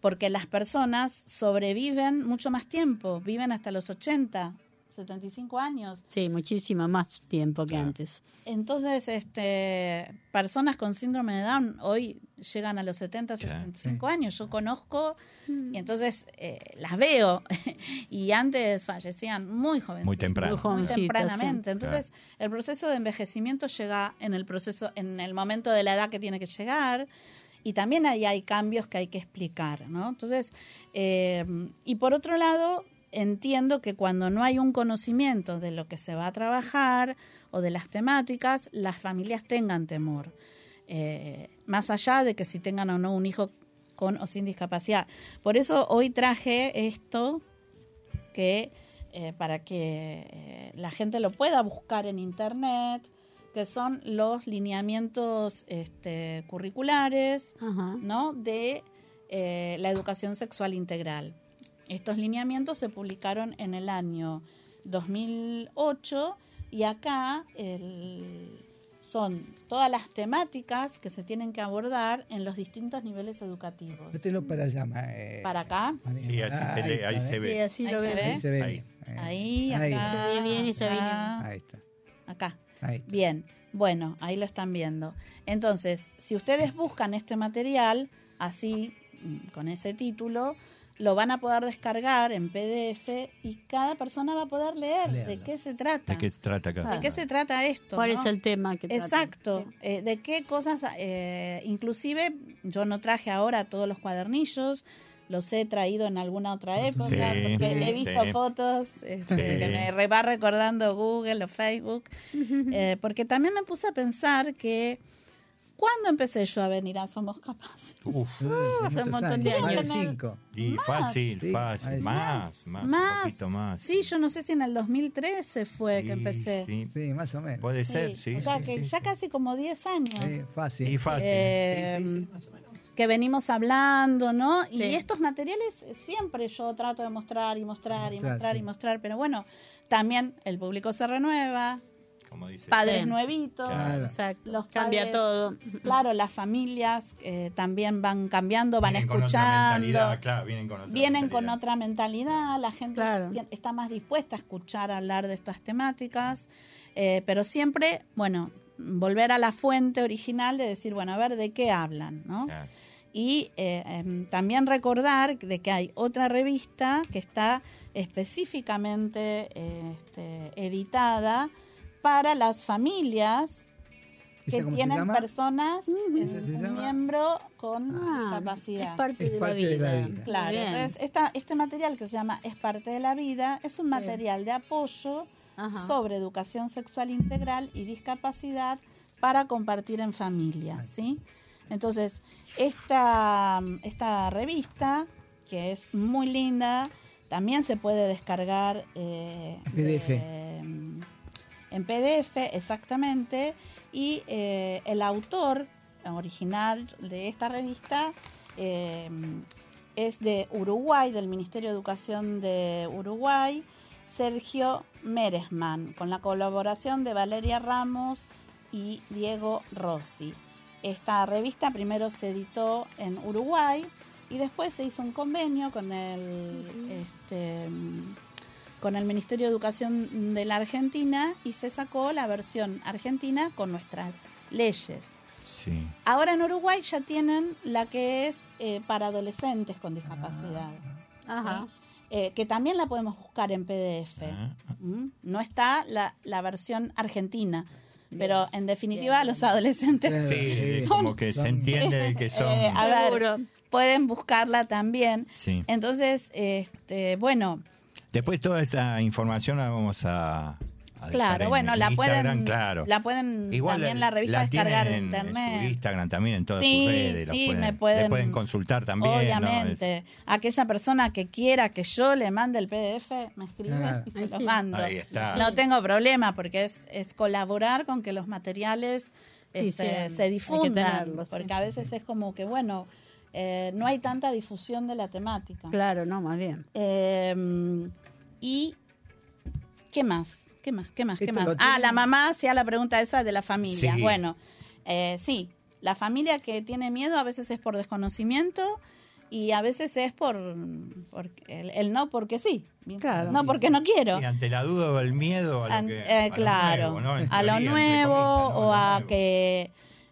Porque las personas sobreviven mucho más tiempo, viven hasta los 80 75 años. Sí, muchísimo más tiempo que antes. Entonces, este, personas con síndrome de Down hoy llegan a los 70, Claro. 75 años. Yo conozco y entonces eh, las veo. y antes fallecían muy jóvenes. Muy temprano. Muy jovencitas, tempranamente. sí. Entonces, el proceso de envejecimiento llega en el proceso, en el momento de la edad que tiene que llegar. Y también ahí hay cambios que hay que explicar, ¿no? Entonces, eh, y por otro lado, entiendo que cuando no hay un conocimiento de lo que se va a trabajar o de las temáticas, las familias tengan temor. Eh, más allá de que si tengan o no un hijo con o sin discapacidad. Por eso hoy traje esto que eh, para que eh, la gente lo pueda buscar en internet, que son los lineamientos este, curriculares Ajá. ¿no? de la educación sexual integral. Estos lineamientos se publicaron en el año 2008 y acá el- son todas las temáticas que se tienen que abordar en los distintos niveles educativos. Mételo para allá. ma- eh, Para acá. Sí, así se lee, ahí se ve. Sí, así Ahí lo se ve. Ahí se ve Ahí. bien. Ahí, ahí acá. Se ve bien y bien. allá, Ahí está. acá. Ahí está. Bien, bueno, ahí lo están viendo. Entonces, si ustedes buscan este material, así, mm, con ese título, lo van a poder descargar en PDF y cada persona va a poder leer de qué se trata. ¿De qué se trata acá? ¿De qué se trata esto? ¿Cuál no? es el tema que trata? Exacto. Eh, ¿De qué cosas? eh, inclusive, yo no traje ahora todos los cuadernillos, los he traído en alguna otra época, Sí, porque he visto sí. fotos este, Sí. que me re- va recordando Google o Facebook, eh, porque también me puse a pensar que ¿cuándo empecé yo a venir a Somos Capaces? Uf, hace un montón de años, más cinco. y fácil, Sí, fácil, más. más, más, Más. un poquito más. Sí, yo no sé si en el 2013 fue que empecé. sí. Sí, más o menos. Puede Sí, ser, sí. o sea sí, que sí, ya sí. casi como 10 años. Sí, fácil. Y fácil. Eh, Sí, sí, sí, más o menos. que venimos hablando, ¿no? Y estos materiales siempre yo trato de mostrar y mostrar y Mostrar, mostrar sí. y mostrar, pero bueno, también el público se renueva, Como dice. padres Sí. nuevitos, Claro. Exacto. los Cambia padres- todo. Claro, las familias eh, también van cambiando, van Vienen con otra escuchando. mentalidad, claro, vienen con otra Vienen con mentalidad. otra mentalidad, la gente Claro. está más dispuesta a escuchar hablar de estas temáticas, eh, pero siempre, bueno, volver a la fuente original de decir, bueno, a ver de qué hablan, ¿no? Claro. Y eh, em, también recordar de que hay otra revista que está específicamente eh, este, editada para las familias ¿Esa que tienen personas, eh, ¿Esa se un miembro con Ah, discapacidad. Es parte, Es de, parte la de vida. la vida. Claro, Bien. entonces esta, este material que se llama Es parte de la vida es un material de apoyo Ajá. sobre educación sexual integral y discapacidad para compartir en familia, ¿sí? Entonces, esta, esta revista, que es muy linda, también se puede descargar eh, PDF. eh, en PDF, exactamente, y eh, el autor original de esta revista eh, es de Uruguay, del Ministerio de Educación de Uruguay, Sergio Meresman, con la colaboración de Valeria Ramos y Diego Rossi. Esta revista primero se editó en Uruguay y después se hizo un convenio con el, este, con el Ministerio de Educación de la Argentina y se sacó la versión argentina con nuestras leyes. Sí. Ahora en Uruguay ya tienen la que es eh, para adolescentes con discapacidad, Ajá. ¿sí? Eh, que también la podemos buscar en PDF. Ah, ah. ¿Mm? No está la, la versión argentina, pero en definitiva los adolescentes. Sí, como que se Son- entiende de que son. Eh, a ver, pueden buscarla también. Sí. Entonces, este, bueno, Después toda esta información la vamos a. claro, en- bueno, en la Instagram, pueden, claro. la pueden Igual también la revista descargar de internet. En su Instagram también, en todas Sí, sus redes. sí, pueden, me pueden- le pueden consultar también. ¿no? Obviamente. Aquella persona que quiera que yo le mande el PDF, me escribe Claro. y se Ahí lo sí. mando. Ahí está. No tengo problema porque es, es colaborar con que los materiales Sí, este, se difundan. porque a veces es como que, bueno, eh, no hay tanta difusión de la temática. Claro, no, más bien. Eh, y ¿qué más? ¿Qué más? ¿Qué más? ¿Qué más? lo Ah, la mamá hacía la pregunta esa de la familia. Sí. Bueno, eh, sí, la familia que tiene miedo a veces es por desconocimiento y a veces es por, por el, el no porque sí, Claro. no porque no quiero. Sí, ante la duda o el miedo a lo An- que- eh, a lo claro, nuevo, ¿no? A lo nuevo comillas, ¿no? o A lo a nuevo. que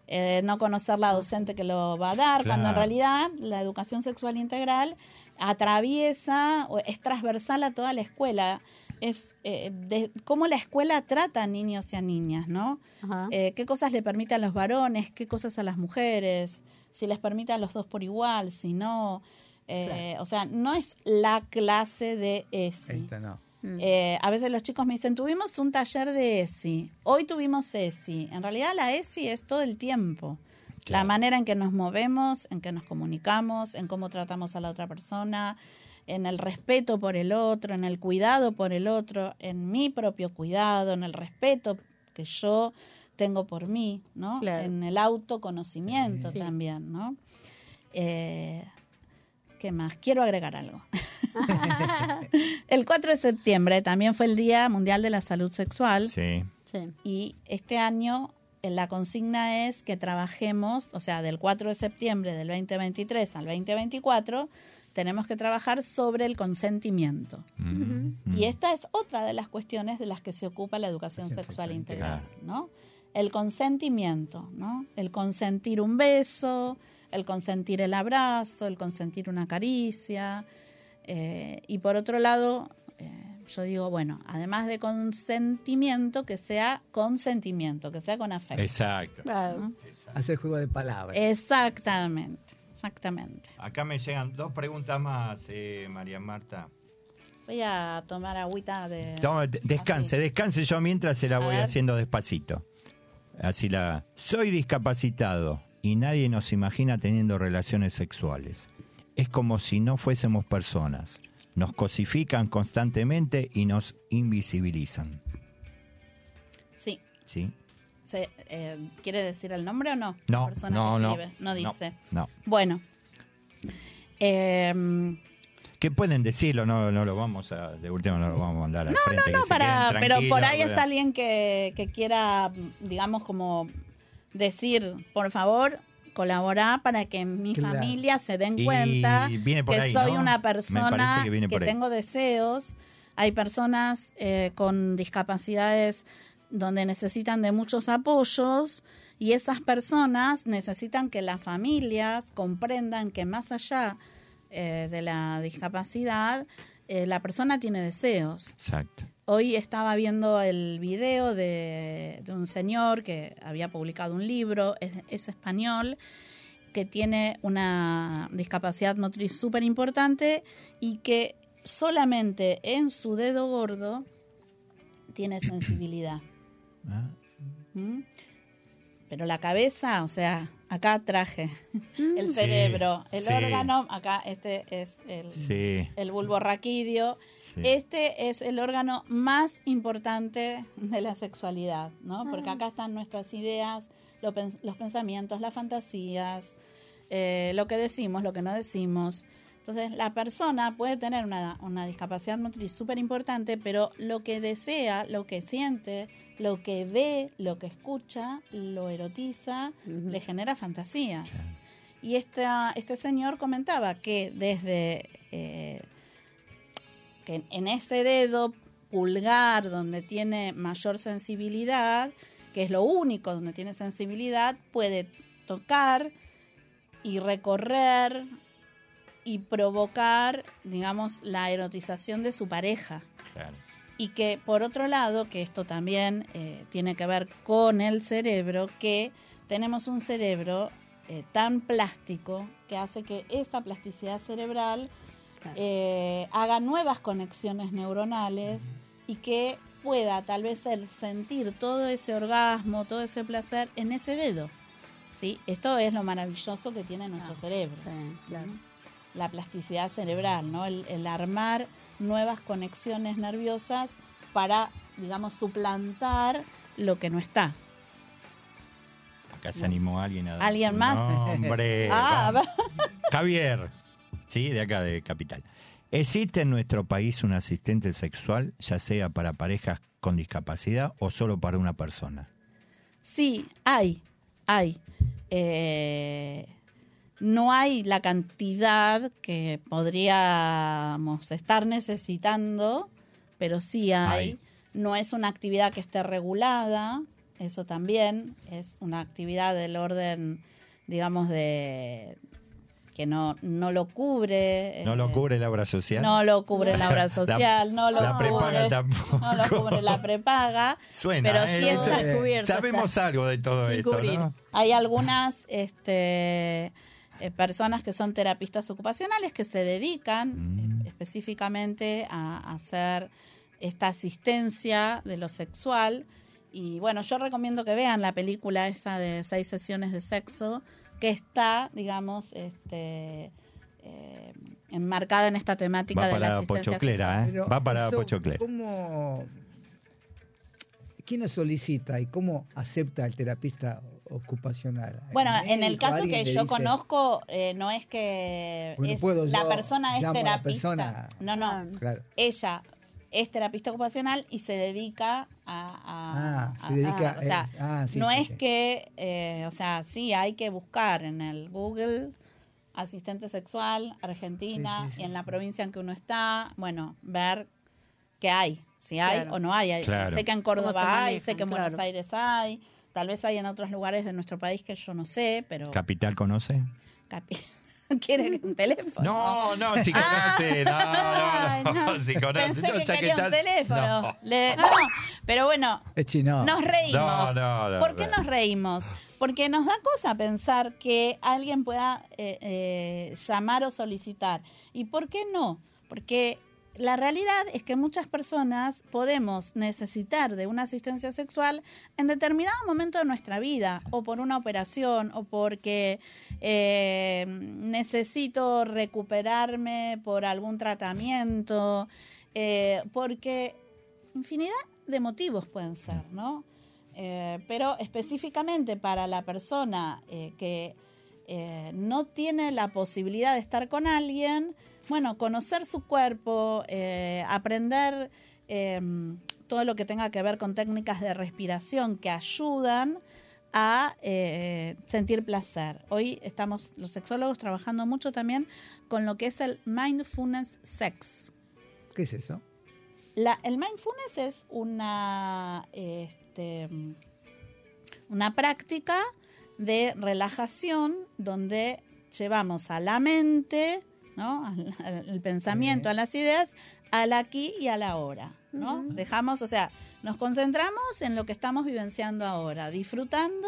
eh, no conocer la docente que lo va a dar, cuando en realidad la educación sexual integral atraviesa o es transversal a toda la escuela. Es eh, de cómo la escuela trata a niños y a niñas, ¿no? Ajá. Eh, qué cosas le permite a los varones, qué cosas a las mujeres, si les permite a los dos por igual, si no. Eh, O sea, no es la clase de. Esto no. Eh, a veces los chicos me dicen, tuvimos un taller de ESI, hoy tuvimos ESI. En realidad la ESI es todo el tiempo. La manera en que nos movemos, en que nos comunicamos, en cómo tratamos a la otra persona, en el respeto por el otro, en el cuidado por el otro, en mi propio cuidado, en el respeto que yo tengo por mí, ¿no? Claro. En el autoconocimiento Sí. también, ¿no? Eh, ¿Qué más? Quiero agregar algo. el 4 de septiembre también fue el Día Mundial de la Salud Sexual Sí. Sí. y este año eh, la consigna es que trabajemos, o sea, del 4 de septiembre del 2023 al 2024, tenemos que trabajar sobre el consentimiento. Mm, mm. Y esta es otra de las cuestiones de las que se ocupa la educación sexual integral, integral. ¿no? El consentimiento, ¿no? El consentir un beso, el consentir el abrazo, el consentir una caricia. eh, y por otro lado, eh, yo digo, bueno, además de consentimiento, que sea consentimiento, que sea con afecto. Exacto. Claro. Hacer juego de palabras. Exactamente, exactamente. Acá me llegan dos preguntas más, eh, María Marta. Voy a tomar agüita de... Toma, de- descanse, Así. descanse yo mientras se la A voy ver. haciendo despacito. Así la. Soy discapacitado y nadie nos imagina teniendo relaciones sexuales. Es como si no fuésemos personas. Nos cosifican constantemente y nos invisibilizan. Sí, ¿Sí? Se- eh, ¿Quiere decir el nombre o no? No, La no, que no. No dice. No. Bueno. Eh, ¿Qué pueden decirlo? No, no lo vamos a. De última no lo vamos a mandar al frente. que no, se para, pero por ahí es alguien que, que quiera, digamos, como decir, por favor, colaborar para que mi Claro. familia se den cuenta que ahí, soy ¿no? una persona que tengo deseos. Hay personas eh, con discapacidades donde necesitan de muchos apoyos y esas personas necesitan que las familias comprendan que más allá eh, de la discapacidad, eh, la persona tiene deseos. Exacto. Hoy estaba viendo el video de, de un señor que había publicado un libro, es, es español, que tiene una discapacidad motriz súper importante y que solamente en su dedo gordo tiene sensibilidad. Ah, ¿Mm? Pero la cabeza, o sea, acá traje el Sí, cerebro, el sí. órgano, acá este es el, Sí. el bulbo raquídeo. Este es el órgano más importante de la sexualidad, ¿no? Porque acá están nuestras ideas, lo pens- los pensamientos, las fantasías, eh, lo que decimos, lo que no decimos. Entonces, la persona puede tener una, una discapacidad motriz súper importante, pero lo que desea, lo que siente, lo que ve, lo que escucha, lo erotiza, le genera fantasías. Y esta, este señor comentaba que desde eh, que en ese dedo pulgar donde tiene mayor sensibilidad, que es lo único donde tiene sensibilidad, puede tocar y recorrer y provocar, digamos, la erotización de su pareja. Claro. Y que por otro lado, que esto también eh, tiene que ver con el cerebro, que tenemos un cerebro eh, tan plástico que hace que esa plasticidad cerebral eh, haga nuevas conexiones neuronales y que pueda tal vez el sentir todo ese orgasmo, todo ese placer en ese dedo. ¿sí? Esto es lo maravilloso que tiene nuestro cerebro Sí, claro. La plasticidad cerebral, ¿no? El, el armar nuevas conexiones nerviosas para, digamos, suplantar lo que no está. Acá se animó alguien a dar ¿Alguien más? nombre. Ah. Javier, sí, de acá de Capital. ¿Existe en nuestro país un asistente sexual, ya sea para parejas con discapacidad o solo para una persona? Sí, hay, hay. Eh, no hay la cantidad que podríamos estar necesitando, pero sí hay. No es una actividad que esté regulada, eso también es una actividad del orden, digamos, de que no, no lo cubre. No lo eh, cubre la obra social. No lo cubre la obra La- social, no lo la prepaga cubre, tampoco. no lo cubre la prepaga. Suena, pero ¿eh? sí es Eso- una- descubierto Sabemos está. algo de todo esto. ¿no? Hay algunas este, eh, personas que son terapistas ocupacionales que se dedican Mm. eh, específicamente a hacer esta asistencia de lo sexual. Y bueno, yo recomiendo que vean la película esa de seis sesiones de sexo, que está, digamos, este, eh, enmarcada en esta temática Va de la para asistencia Pochoclera, ¿eh? Va para eso, Pochoclera. ¿Cómo, ¿Quién lo solicita y cómo acepta el terapista ocupacional? Bueno, en el caso que yo dice, conozco, eh, no es que Bueno, es- puedo la persona es llamo a la terapista. persona. No, no. Ah. Claro. Ella es terapista ocupacional y se dedica a... a- Ah, se a- dedica, a- o sea, es- ah, sí, no sí, es sí. que, eh, o sea, sí, hay que buscar en el Google asistente sexual Argentina Sí, sí, sí, y en la sí. provincia en que uno está, bueno, ver qué hay, si hay Claro. o no hay. Claro. Sé que en ¿Cómo se Córdoba hay, sé que en Buenos. Aires hay, tal vez hay en otros lugares de nuestro país que yo no sé, pero... ¿Capital conoce? Capi- ¿Quiere un teléfono? No, no, si conoce. No, Ay, no, no, no. si conoce. Pensé no, que ya quería tal- un teléfono. No. Le- no, pero bueno, Es chino. nos reímos. No, no, no, ¿Por qué no. nos reímos? Porque nos da cosa pensar que alguien pueda eh, eh, llamar o solicitar. ¿Y por qué no? Porque la realidad es que muchas personas podemos necesitar de una asistencia sexual en determinado momento de nuestra vida, o por una operación, o porque eh, necesito recuperarme por algún tratamiento, eh, porque infinidad de motivos pueden ser, ¿no? Eh, pero específicamente para la persona que no tiene la posibilidad de estar con alguien, bueno, conocer su cuerpo, eh, aprender eh, todo lo que tenga que ver con técnicas de respiración que ayudan a eh, sentir placer. Hoy estamos los sexólogos trabajando mucho también con lo que es el mindfulness sex. ¿Qué es eso? La- el mindfulness es una, este, una práctica de relajación donde llevamos a la mente, ¿no? al, al- al pensamiento, a las ideas, al aquí y a la ahora. ¿no? Dejamos, o sea, nos concentramos en lo que estamos vivenciando ahora, disfrutando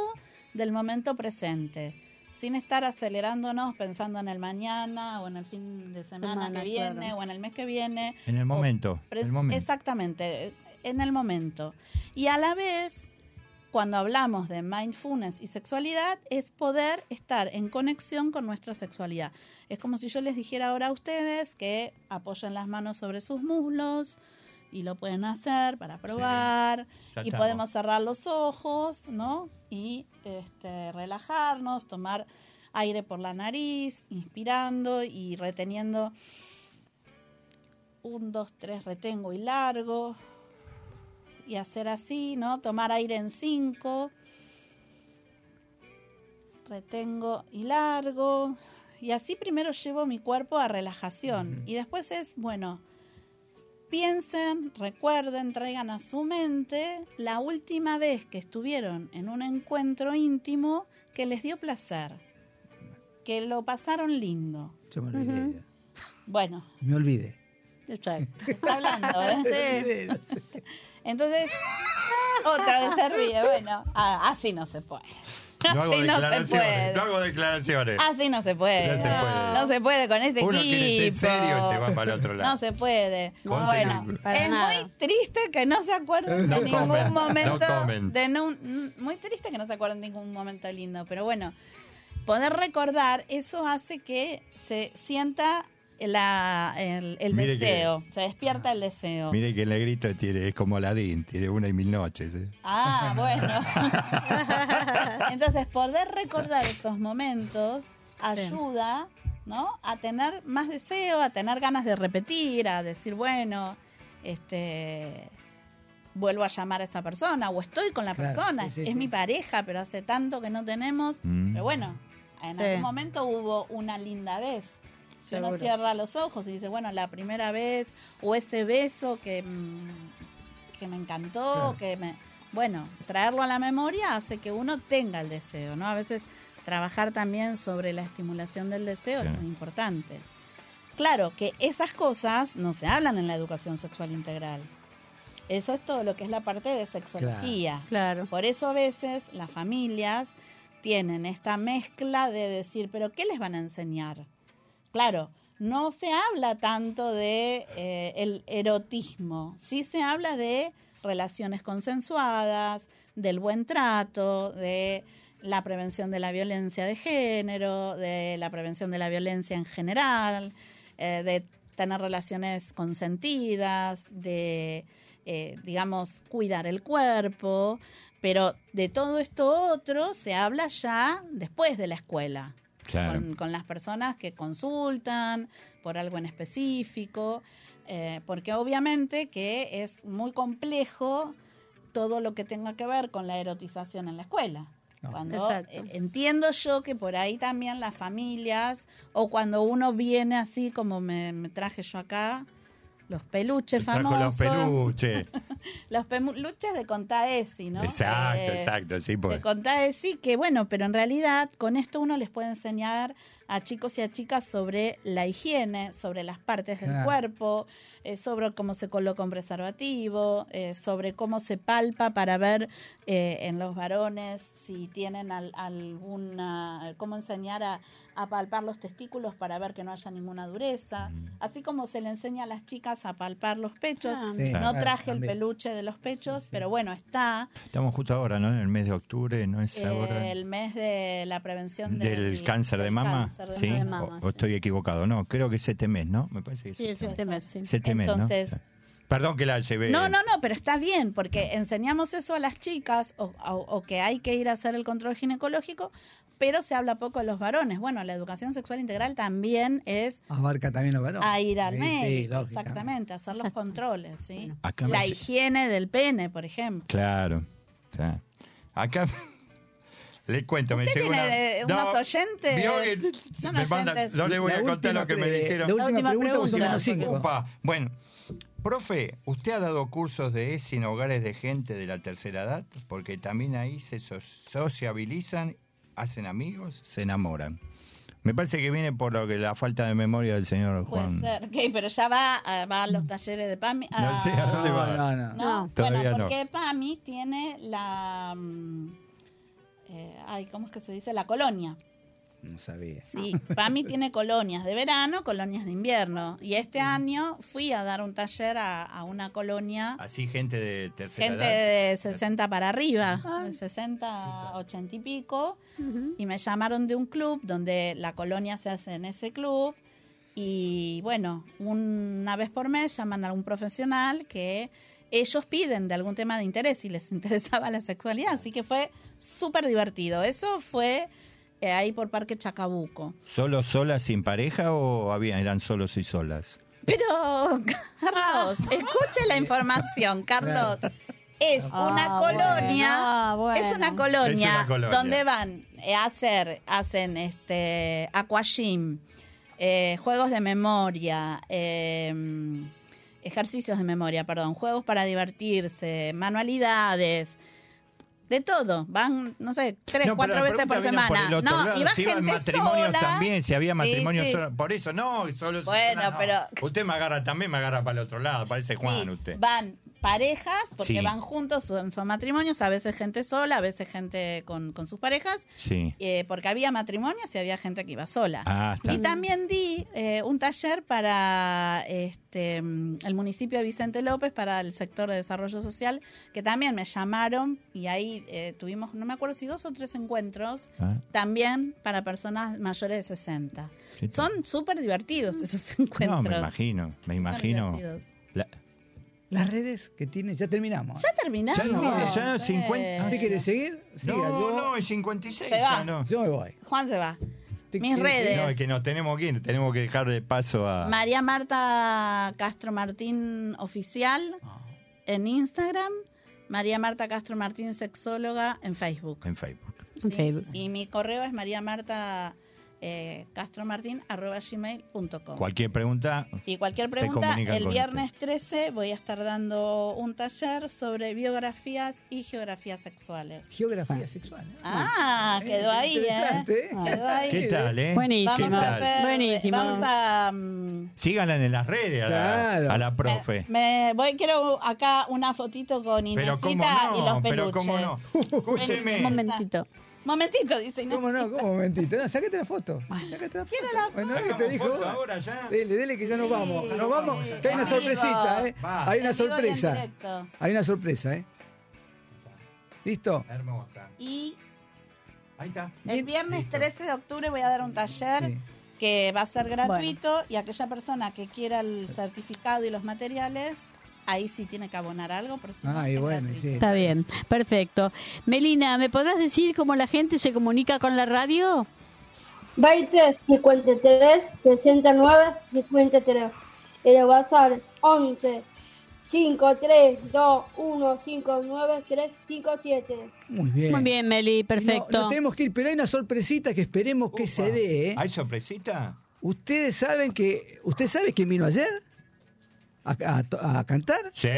del momento presente, sin estar acelerándonos pensando en el mañana o en el fin de semana, Semana, que viene claro. o en el mes que viene. En momento, el momento. Exactamente, en el momento. Y a la vez, cuando hablamos de mindfulness y sexualidad, es poder estar en conexión con nuestra sexualidad. Es como si yo les dijera ahora a ustedes que apoyen las manos sobre sus muslos y lo pueden hacer para probar Ya y podemos cerrar los ojos, ¿no? Y este, relajarnos, tomar aire por la nariz, inspirando y reteniendo un, dos, tres, retengo y largo. Y hacer así, ¿no? Tomar aire en cinco. Retengo y largo. Y así primero llevo mi cuerpo a relajación. Y después es, bueno, piensen, recuerden, traigan a su mente la última vez que estuvieron en un encuentro íntimo que les dio placer. Que lo pasaron lindo. Yo me olvidé. Bueno, Me olvidé. Exacto. Está hablando, ¿eh? Entonces, otra vez se ríe. Bueno, así no se puede. No hago Así no se puede. No hago declaraciones. Así no se puede. No se puede. No se puede con este Uno quiere ser equipo. serio y se va para el otro lado. No se puede. Bueno. Para es nada. muy triste que no se acuerden No de ningún momento. de muy triste que no se acuerden de ningún momento lindo. Pero bueno, poder recordar, eso hace que se sienta la- el, el que- deseo. Se despierta el deseo. Mire que el negrito tiene, es como Aladín, tiene una y mil noches. ¿eh? Ah, bueno. Entonces, poder recordar esos momentos ayuda, ¿no? A tener más deseo, a tener ganas de repetir, a decir, bueno, este vuelvo a llamar a esa persona o estoy con la Claro, persona, sí, sí, es sí. mi pareja, pero hace tanto que no tenemos, Mm. pero bueno, En Sí. algún momento hubo una linda vez. Si uno cierra los ojos y dice, bueno, la primera vez o ese beso que, mm, que me encantó, Claro. que me... Bueno, traerlo a la memoria hace que uno tenga el deseo, ¿no? A veces trabajar también sobre la estimulación del deseo es muy importante. Claro que esas cosas no se hablan en la educación sexual integral. Eso es todo lo que es la parte de sexología. Claro. Por eso a veces las familias tienen esta mezcla de decir, pero ¿qué les van a enseñar? Claro, no se habla tanto de eh, el erotismo, sí se habla de relaciones consensuadas, del buen trato, de la prevención de la violencia de género, de la prevención de la violencia en general, eh, de tener relaciones consentidas, de, eh, digamos, cuidar el cuerpo, pero de todo esto otro se habla ya después de la escuela Claro. con, con las personas que consultan por algo en específico, eh, porque obviamente que es muy complejo todo lo que tenga que ver con la erotización en la escuela. No. Cuando Exacto. eh, entiendo yo que por ahí también las familias, o cuando uno viene así como me, me traje yo acá, los peluches Trajo famosos. los peluches. Los peluches de Contaesi, ¿no? Exacto, Eh, exacto, sí, de pues. Contaesi, que bueno, pero en realidad con esto uno les puede enseñar a chicos y a chicas sobre la higiene, sobre las partes del Claro. cuerpo, eh, sobre cómo se coloca un preservativo, eh, sobre cómo se palpa para ver eh, en los varones si tienen al- alguna, cómo enseñar a, a palpar los testículos para ver que no haya ninguna dureza, así como se le enseña a las chicas a palpar los pechos. Ah, Sí, no claro, traje el peluche de los pechos, pero bueno, está. Estamos justo ahora, ¿no? En el mes de octubre, ¿no es ahora? Eh, el mes de la prevención del, cáncer de mama. cáncer de sí, mama. mama, o, o estoy equivocado. No, creo que es este mes, ¿no? Me parece que Sí, es este mes, sí. Este mes, ¿no? Entonces- Perdón que la llevé. No, no, no, pero está bien, porque enseñamos eso a las chicas o, o- o que hay que ir a hacer el control ginecológico, pero se habla poco de los varones. Bueno, la educación sexual integral también es Abarca también los varones. a ir al Sí, sí, médico, lógica. exactamente, hacer los controles, ¿sí? Acá me La higiene del pene, por ejemplo. Claro. o sea, acá le cuento, me llegó tiene una- unos oyentes- vio que son me manda- oyentes. no le voy La a contar lo que me dijeron. La última, última pregunta, pregunta, menos cinco. Upa. Bueno, profe, ¿usted ha dado cursos de ESI en hogares de gente de la tercera edad? Porque también ahí se so- sociabilizan, hacen amigos, se enamoran. Me parece que viene por lo que la falta de memoria del señor Puede Juan. ser, ok, pero ya va, a- va a los talleres de PAMI. a- No sé, ¿a dónde va? No, no, no. No, Todavía bueno, no. porque PAMI tiene la... mm, eh, ay, ¿cómo es que se dice? La colonia. No sabía. Sí, PAMI tiene colonias de verano, colonias de invierno. Y este año fui a dar un taller a, a una colonia, Así gente de tercera gente edad. de 60 para arriba, de 60, 80 y pico. Y me llamaron de un club donde la colonia se hace en ese club. Y bueno, una vez por mes llaman a algún profesional que ellos piden de algún tema de interés y les interesaba la sexualidad. Así que fue súper divertido. Eso fue eh, ahí por Parque Chacabuco. ¿Solo solas sin pareja o había, eran solos y solas? Pero, Carlos, escuche la información, Carlos. Es una Ah, colonia, bueno, ah, bueno. es una colonia, Es una colonia. donde van a hacer, hacen este aquagym, eh, juegos de memoria, eh, ejercicios de memoria, perdón, juegos para divertirse, manualidades. De todo, van, no sé, tres, No, cuatro veces por semana. no, lado, iba si iban gente matrimonios sola. también, si había Sí, matrimonios sí. solos. Por eso, no, solo Bueno, no, no. pero- Usted me agarra también, me agarra para el otro lado, parece Juan Sí, usted. Van parejas, porque Sí. van juntos, son, son matrimonios, a veces gente sola, a veces gente con, con sus parejas, Sí. eh, porque había matrimonios y había gente que iba sola. Ah, está. Y también di eh, un taller para este, mm, el municipio de Vicente López, para el sector de desarrollo social, que también me llamaron y ahí eh, tuvimos, no me acuerdo si dos o tres encuentros, Ah. también para personas mayores de 60. ¿Qué tal? Son súper divertidos esos encuentros. No, me imagino, me imagino. La- Las redes que tiene, ya terminamos. Ya terminamos. Ya no, ya Eh, 50. ¿Usted quiere seguir? Siga, no, yo, no, es 56 Se ya va. no. yo me voy. Juan se va. ¿Te Mis redes. No, es que nos tenemos que ir, tenemos que dejar de paso a... María Marta Castro Martín Oficial en Instagram. María Marta Castro Martín Sexóloga en Facebook. En Facebook. en Sí, Facebook. Y mi correo es mariamarta eh. Cualquier pregunta. Sí, cualquier se pregunta, el viernes 13 voy a estar dando un taller sobre biografías y geografías sexuales. Geografía sexual. ¿eh? Ah, quedó ahí, ¿eh? Interesante, ¿eh? Quedó ahí. ¿Qué tal, eh? Buenísimo. ¿Qué Vamos a hacer, Buenísimo. Vamos a... mm, Síganla en las redes a la, Claro. a la profe. Me voy, quiero acá una fotito con Pero cómo Inesita y los pero peluches. cómo no. Escúcheme. Un momentito. Momentito, dice Inés. ¿Cómo no? ¿Cómo un momentito? No, sácate la foto. Sácate la foto. Bueno, ¿qué te dijo? foto ahora ya. Dele, dele que ya nos vamos. Nos vamos, que hay una Amigo. sorpresita, ¿eh? Va. Hay una sorpresa. Hay una sorpresa, ¿eh? ¿Listo? Hermosa. Y Ahí está. el viernes Listo. 13 de octubre voy a dar un taller Sí. que va a ser gratuito y aquella persona que quiera el certificado y los materiales, ahí sí tiene que abonar algo. Pero si no, Ah, y es bueno, sí. Está bien, perfecto. Melina, ¿me podrás decir cómo la gente se comunica con la radio? 20 53 69 53. El WhatsApp 11 53 2 1 5 9 3 5 7. Muy bien. Muy bien, Meli, Y no- perfecto. No, tenemos que ir, pero hay una sorpresita que esperemos que se dé, ¿eh? ¿Hay sorpresita? Ustedes saben que. ¿Usted sabe quién vino ayer? ¿A, a to- a cantar? Sí.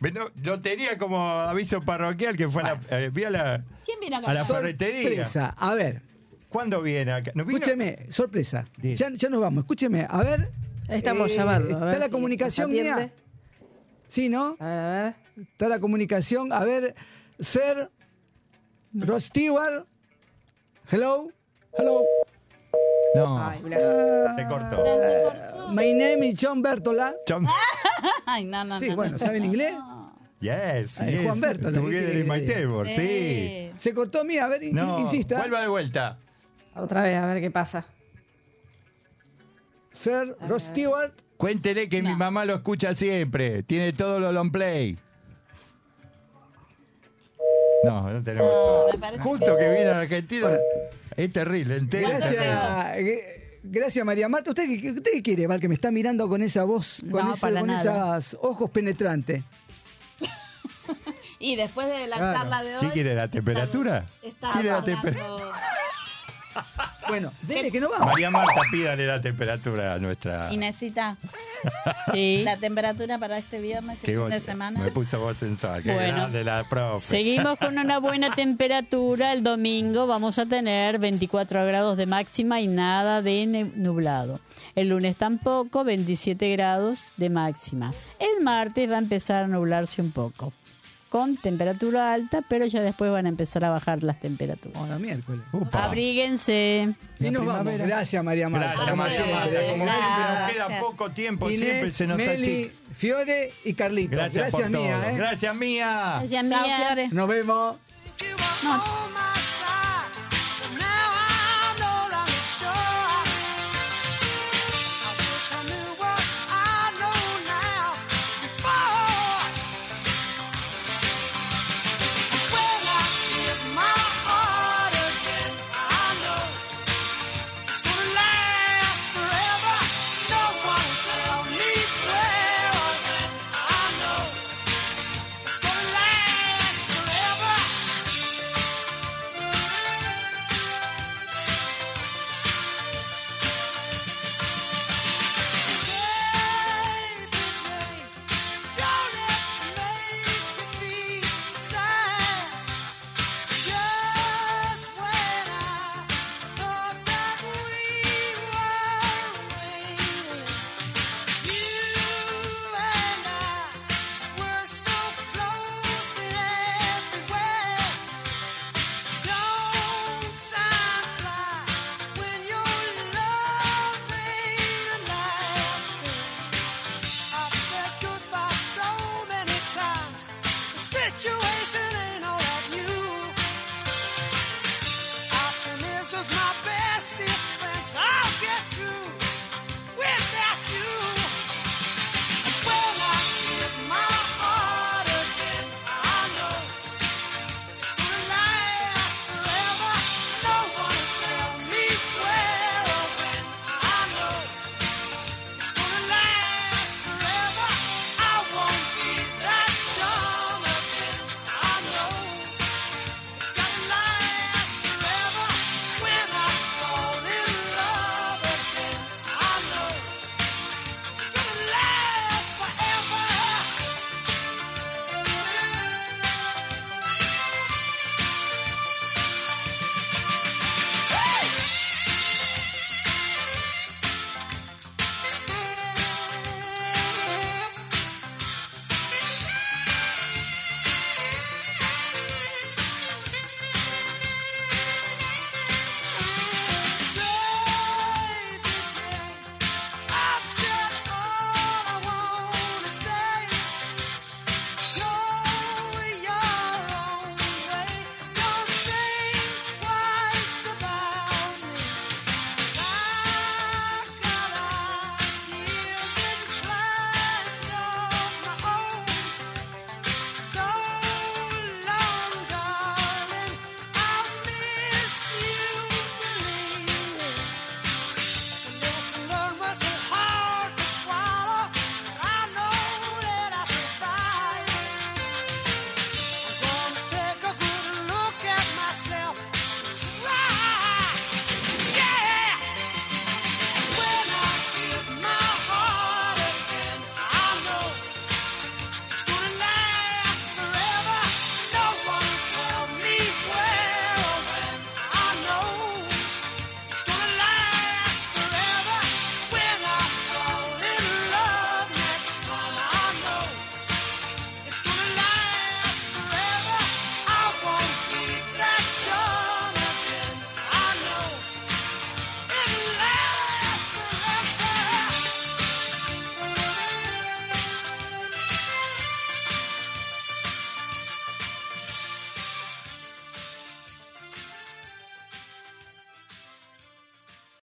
Bueno, lo tenía como aviso parroquial que fue a la, eh, vi a la, ¿Quién viene a la ferretería. Sorpresa. A ver, ¿Cuándo viene acá? ¿No escúcheme, sorpresa. Ya, ya nos vamos, escúcheme. A ver. Estamos eh, llamando. a ver ¿Está la si comunicación mía? Sí, ¿no? A ver, a ver. Está la comunicación. A ver, Sir Rod Stewart. Hello. Hello. No. Ay, Se cortó. My name is John Bertola. John- Ay, no, no, Sí, no, bueno, no. ¿saben inglés? Yes, es yes. Juan Bertola, Together ¿qué in my que table, sí. Sí. Se cortó mía, a ver, insista. vuelva de vuelta. Otra vez, a ver qué pasa. Sir Rod Stewart. Cuéntele que mi mamá lo escucha siempre. Tiene todo lo long play. No, no tenemos parece Justo que viene a Argentina. Es terrible, entero. es terrible. Gracias, gracias María Marta. ¿Usted, qué- usted qué quiere, Val, que me está mirando con esa voz, con, No, ese- con esos ojos penetrantes? Y después de la Claro. charla de hoy... ¿Qué quiere, la temperatura? Está ¿Quiere la temperatura? Bueno, dele que no vamos. María Marta, pídale la temperatura a nuestra. Inesita, Sí. la temperatura para este viernes y Qué fin voz- de semana. Me puso voz sensual. Qué Bueno. grande la profe. Seguimos con una buena temperatura. El domingo vamos a tener 24 grados de máxima y nada de nublado. El lunes tampoco, 27 grados de máxima. El martes va a empezar a nublarse un poco. Con temperatura alta, pero ya después van a empezar a bajar las temperaturas. Ahora miércoles. Upa. Abríguense. Y La nos vamos. primavera. Gracias María Marta. Gracias, Como María. Marta. Como Gracias. siempre, nos queda poco tiempo, siempre se nos Meli, achica. Fiore y Carlitos. Gracias, por todo. mía. ¿eh? Gracias, mía. Gracias, Chao, mía. Fiore. Nos vemos.